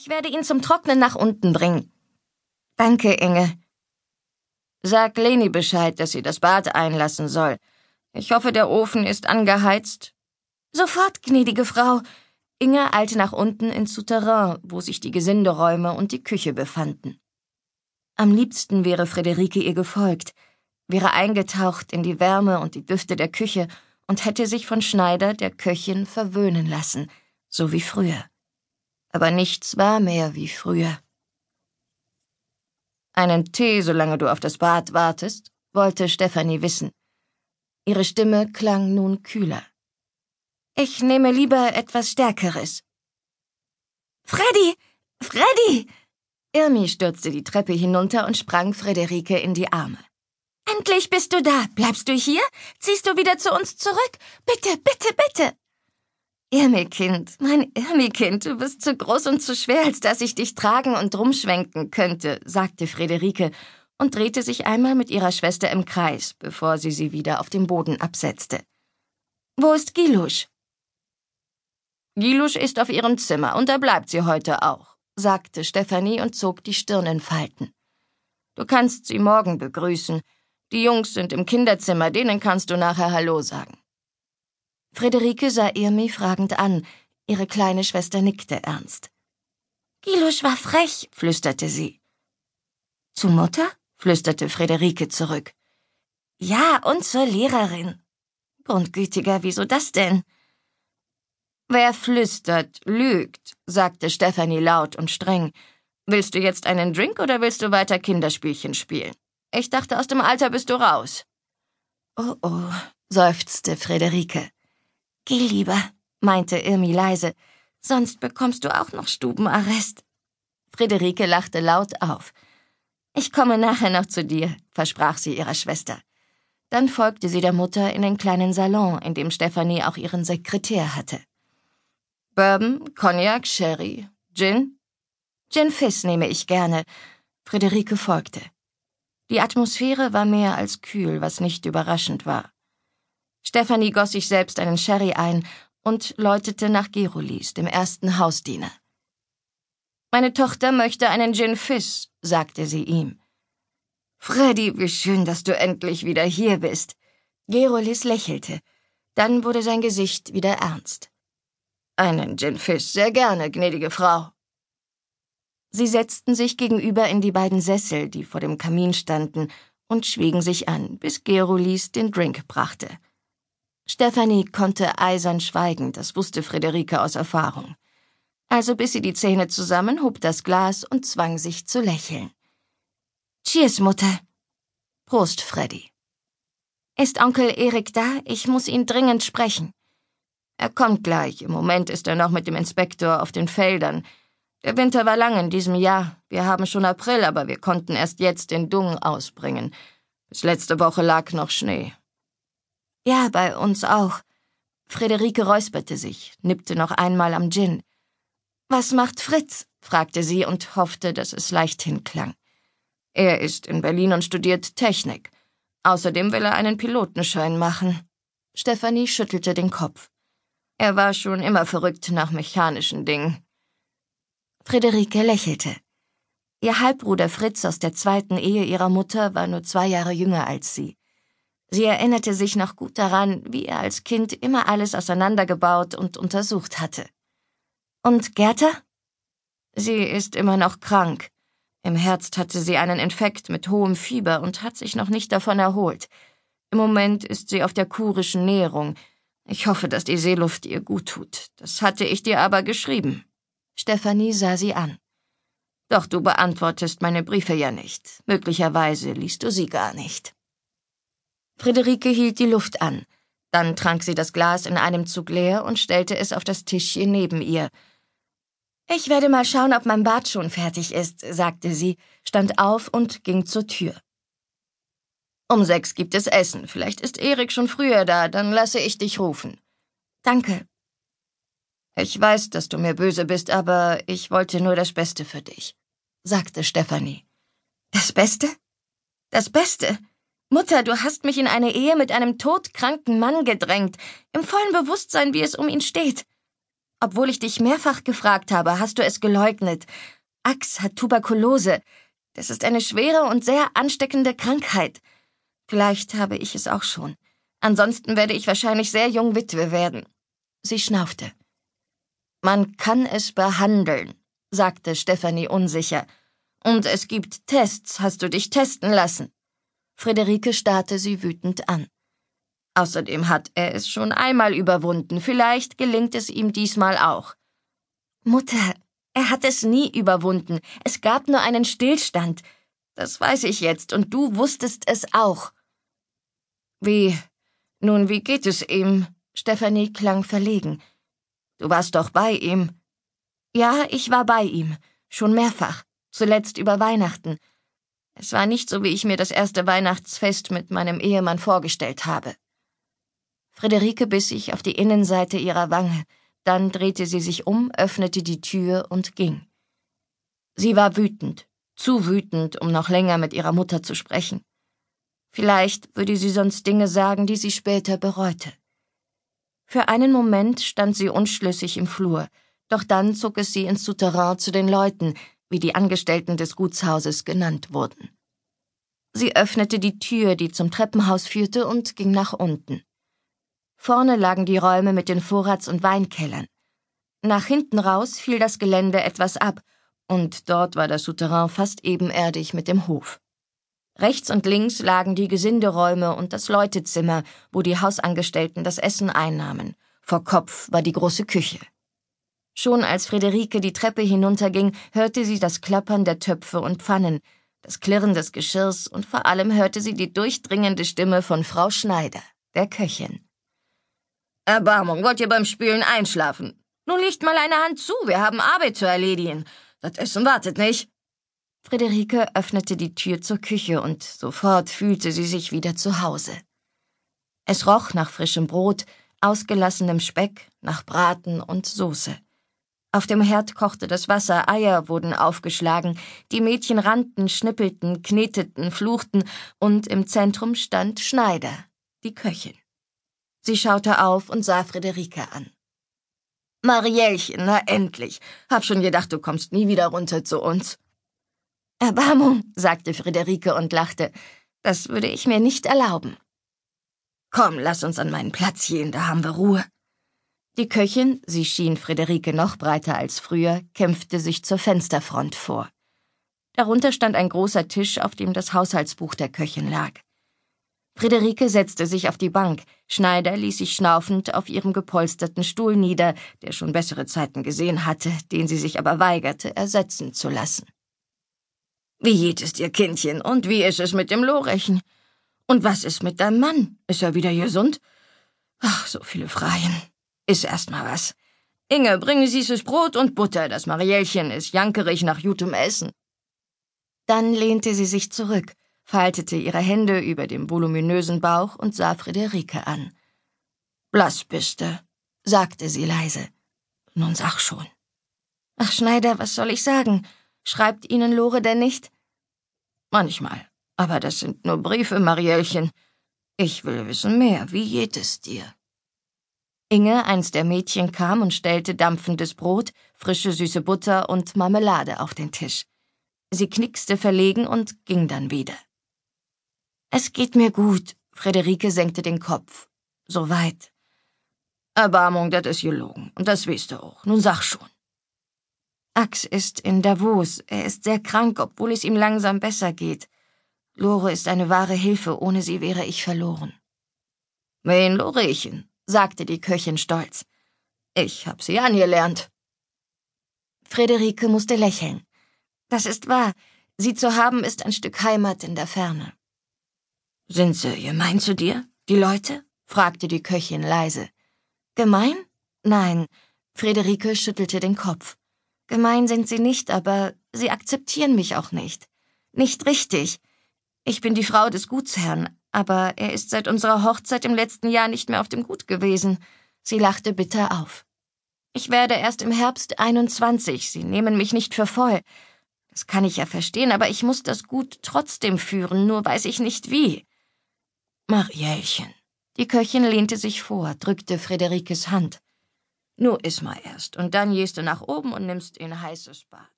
Ich werde ihn zum Trocknen nach unten bringen. Danke, Inge. Sag Leni Bescheid, dass sie das Bad einlassen soll. Ich hoffe, der Ofen ist angeheizt. Sofort, gnädige Frau. Inge eilte nach unten ins Souterrain, wo sich die Gesinderäume und die Küche befanden. Am liebsten wäre Friederike ihr gefolgt, wäre eingetaucht in die Wärme und die Düfte der Küche und hätte sich von Schneider, der Köchin, verwöhnen lassen, so wie früher. Aber nichts war mehr wie früher. Einen Tee, solange du auf das Bad wartest, wollte Stefanie wissen. Ihre Stimme klang nun kühler. Ich nehme lieber etwas Stärkeres. Freddy! Freddy! Irmi stürzte die Treppe hinunter und sprang Frederike in die Arme. Endlich bist du da. Bleibst du hier? Ziehst du wieder zu uns zurück? Bitte, bitte, bitte. Irmi-Kind, mein Irmi-Kind, du bist zu groß und zu schwer, als dass ich dich tragen und rumschwenken könnte, sagte Friederike und drehte sich einmal mit ihrer Schwester im Kreis, bevor sie sie wieder auf den Boden absetzte. Wo ist Gilusch? Gilusch ist auf ihrem Zimmer und da bleibt sie heute auch, sagte Stefanie und zog die Stirn in Falten. Du kannst sie morgen begrüßen. Die Jungs sind im Kinderzimmer, denen kannst du nachher Hallo sagen. Friederike sah Irmi fragend an, ihre kleine Schwester nickte ernst. Gilusch war frech, flüsterte sie. Zu Mutter? flüsterte Friederike zurück. Ja, und zur Lehrerin. Grundgütiger, wieso das denn? Wer flüstert, lügt, sagte Stefanie laut und streng. Willst du jetzt einen Drink oder willst du weiter Kinderspielchen spielen? Ich dachte, aus dem Alter bist du raus. Oh oh, seufzte Friederike. Geh lieber, meinte Irmi leise, sonst bekommst du auch noch Stubenarrest. Friederike lachte laut auf. Ich komme nachher noch zu dir, versprach sie ihrer Schwester. Dann folgte sie der Mutter in den kleinen Salon, in dem Stefanie auch ihren Sekretär hatte. Bourbon, Cognac, Sherry, Gin? Gin Fizz nehme ich gerne. Friederike folgte. Die Atmosphäre war mehr als kühl, was nicht überraschend war. Stefanie goss sich selbst einen Sherry ein und läutete nach Gerolis, dem ersten Hausdiener. Meine Tochter möchte einen Gin Fizz, sagte sie ihm. Freddy, wie schön, dass du endlich wieder hier bist. Gerolis lächelte. Dann wurde sein Gesicht wieder ernst. Einen Gin Fizz sehr gerne, gnädige Frau. Sie setzten sich gegenüber in die beiden Sessel, die vor dem Kamin standen, und schwiegen sich an, bis Gerolis den Drink brachte. Stephanie konnte eisern schweigen, das wusste Friederike aus Erfahrung. Also biss sie die Zähne zusammen, hob das Glas und zwang sich zu lächeln. Cheers, Mutter. Prost, Freddy. Ist Onkel Erik da? Ich muss ihn dringend sprechen. Er kommt gleich. Im Moment ist er noch mit dem Inspektor auf den Feldern. Der Winter war lang in diesem Jahr. Wir haben schon April, aber wir konnten erst jetzt den Dung ausbringen. Bis letzte Woche lag noch Schnee. Ja, bei uns auch. Friederike räusperte sich, nippte noch einmal am Gin. Was macht Fritz? fragte sie und hoffte, dass es leichthin klang. Er ist in Berlin und studiert Technik. Außerdem will er einen Pilotenschein machen. Stefanie schüttelte den Kopf. Er war schon immer verrückt nach mechanischen Dingen. Friederike lächelte. Ihr Halbbruder Fritz aus der zweiten Ehe ihrer Mutter war nur zwei Jahre jünger als sie. Sie erinnerte sich noch gut daran, wie er als Kind immer alles auseinandergebaut und untersucht hatte. Und Gerda? Sie ist immer noch krank. Im Herbst hatte sie einen Infekt mit hohem Fieber und hat sich noch nicht davon erholt. Im Moment ist sie auf der kurischen Näherung, ich hoffe, dass die Seeluft ihr gut tut. Das hatte ich dir aber geschrieben. Stefanie sah sie an. Doch du beantwortest meine Briefe ja nicht. Möglicherweise liest du sie gar nicht. Friederike hielt die Luft an. Dann trank sie das Glas in einem Zug leer und stellte es auf das Tischchen neben ihr. Ich werde mal schauen, ob mein Bad schon fertig ist, sagte sie, stand auf und ging zur Tür. Um sechs gibt es Essen. Vielleicht ist Erik schon früher da, dann lasse ich dich rufen. Danke. Ich weiß, dass du mir böse bist, aber ich wollte nur das Beste für dich, sagte Stefanie. Das Beste? Das Beste? Mutter, du hast mich in eine Ehe mit einem todkranken Mann gedrängt, im vollen Bewusstsein, wie es um ihn steht. Obwohl ich dich mehrfach gefragt habe, hast du es geleugnet. Ax hat Tuberkulose. Das ist eine schwere und sehr ansteckende Krankheit. Vielleicht habe ich es auch schon. Ansonsten werde ich wahrscheinlich sehr jung Witwe werden. Sie schnaufte. Man kann es behandeln, sagte Stefanie unsicher. Und es gibt Tests. Hast du dich testen lassen? Friederike starrte sie wütend an. Außerdem hat er es schon einmal überwunden. Vielleicht gelingt es ihm diesmal auch. Mutter, er hat es nie überwunden. Es gab nur einen Stillstand. Das weiß ich jetzt, und du wusstest es auch. Wie? Nun, wie geht es ihm? Stefanie klang verlegen. Du warst doch bei ihm. Ja, ich war bei ihm. Schon mehrfach. Zuletzt über Weihnachten. Es war nicht so, wie ich mir das erste Weihnachtsfest mit meinem Ehemann vorgestellt habe. Friederike biss sich auf die Innenseite ihrer Wange, dann drehte sie sich um, öffnete die Tür und ging. Sie war wütend, zu wütend, um noch länger mit ihrer Mutter zu sprechen. Vielleicht würde sie sonst Dinge sagen, die sie später bereute. Für einen Moment stand sie unschlüssig im Flur, doch dann zog es sie ins Souterrain zu den Leuten, wie die Angestellten des Gutshauses genannt wurden. Sie öffnete die Tür, die zum Treppenhaus führte, und ging nach unten. Vorne lagen die Räume mit den Vorrats- und Weinkellern. Nach hinten raus fiel das Gelände etwas ab, und dort war das Souterrain fast ebenerdig mit dem Hof. Rechts und links lagen die Gesinderäume und das Leutezimmer, wo die Hausangestellten das Essen einnahmen. Vor Kopf war die große Küche. Schon als Friederike die Treppe hinunterging, hörte sie das Klappern der Töpfe und Pfannen, das Klirren des Geschirrs und vor allem hörte sie die durchdringende Stimme von Frau Schneider, der Köchin. Erbarmung, wollt ihr beim Spülen einschlafen? Nun legt mal eine Hand zu, wir haben Arbeit zu erledigen. Das Essen wartet nicht. Friederike öffnete die Tür zur Küche und sofort fühlte sie sich wieder zu Hause. Es roch nach frischem Brot, ausgelassenem Speck, nach Braten und Soße. Auf dem Herd kochte das Wasser, Eier wurden aufgeschlagen, die Mädchen rannten, schnippelten, kneteten, fluchten, und im Zentrum stand Schneider, die Köchin. Sie schaute auf und sah Friederike an. Mariellchen, na endlich. Hab schon gedacht, du kommst nie wieder runter zu uns. Erbarmung, sagte Friederike und lachte. Das würde ich mir nicht erlauben. Komm, lass uns an meinen Platz gehen, da haben wir Ruhe. Die Köchin, sie schien Friederike noch breiter als früher, kämpfte sich zur Fensterfront vor. Darunter stand ein großer Tisch, auf dem das Haushaltsbuch der Köchin lag. Friederike setzte sich auf die Bank, Schneider ließ sich schnaufend auf ihrem gepolsterten Stuhl nieder, der schon bessere Zeiten gesehen hatte, den sie sich aber weigerte, ersetzen zu lassen. Wie geht es dir, Kindchen, und wie ist es mit dem Lorechen? Und was ist mit deinem Mann? Ist er wieder gesund? Ach, so viele Freien. Iss erst mal was. Inge, bringe süßes Brot und Butter, das Mariellchen ist jankerig nach gutem Essen. Dann lehnte sie sich zurück, faltete ihre Hände über dem voluminösen Bauch und sah Friederike an. Blass bist du, sagte sie leise. Nun sag schon. Ach, Schneider, was soll ich sagen? Schreibt Ihnen Lore denn nicht? Manchmal, aber das sind nur Briefe, Mariellchen. Ich will wissen mehr. Wie geht es dir? Inge, eins der Mädchen, kam und stellte dampfendes Brot, frische süße Butter und Marmelade auf den Tisch. Sie knickste verlegen und ging dann wieder. Es geht mir gut. Friederike senkte den Kopf. Soweit. Erbarmung, das ist gelogen. Und das weißt du auch. Nun sag schon. Ax ist in Davos. Er ist sehr krank, obwohl es ihm langsam besser geht. Lore ist eine wahre Hilfe. Ohne sie wäre ich verloren. Wen Lorechen? Sagte die Köchin stolz. Ich hab sie angelernt. Friederike musste lächeln. Das ist wahr. Sie zu haben ist ein Stück Heimat in der Ferne. Sind sie gemein zu dir, die Leute? fragte die Köchin leise. Gemein? Nein. Friederike schüttelte den Kopf. Gemein sind sie nicht, aber sie akzeptieren mich auch nicht. Nicht richtig. Ich bin die Frau des Gutsherrn, aber er ist seit unserer Hochzeit im letzten Jahr nicht mehr auf dem Gut gewesen. Sie lachte bitter auf. Ich werde erst im Herbst 21. Sie nehmen mich nicht für voll. Das kann ich ja verstehen, aber ich muss das Gut trotzdem führen, nur weiß ich nicht wie. Mariellchen. Die Köchin lehnte sich vor, drückte Friederikes Hand. Nu iss mal erst, und dann gehst du nach oben und nimmst ein heißes Bad.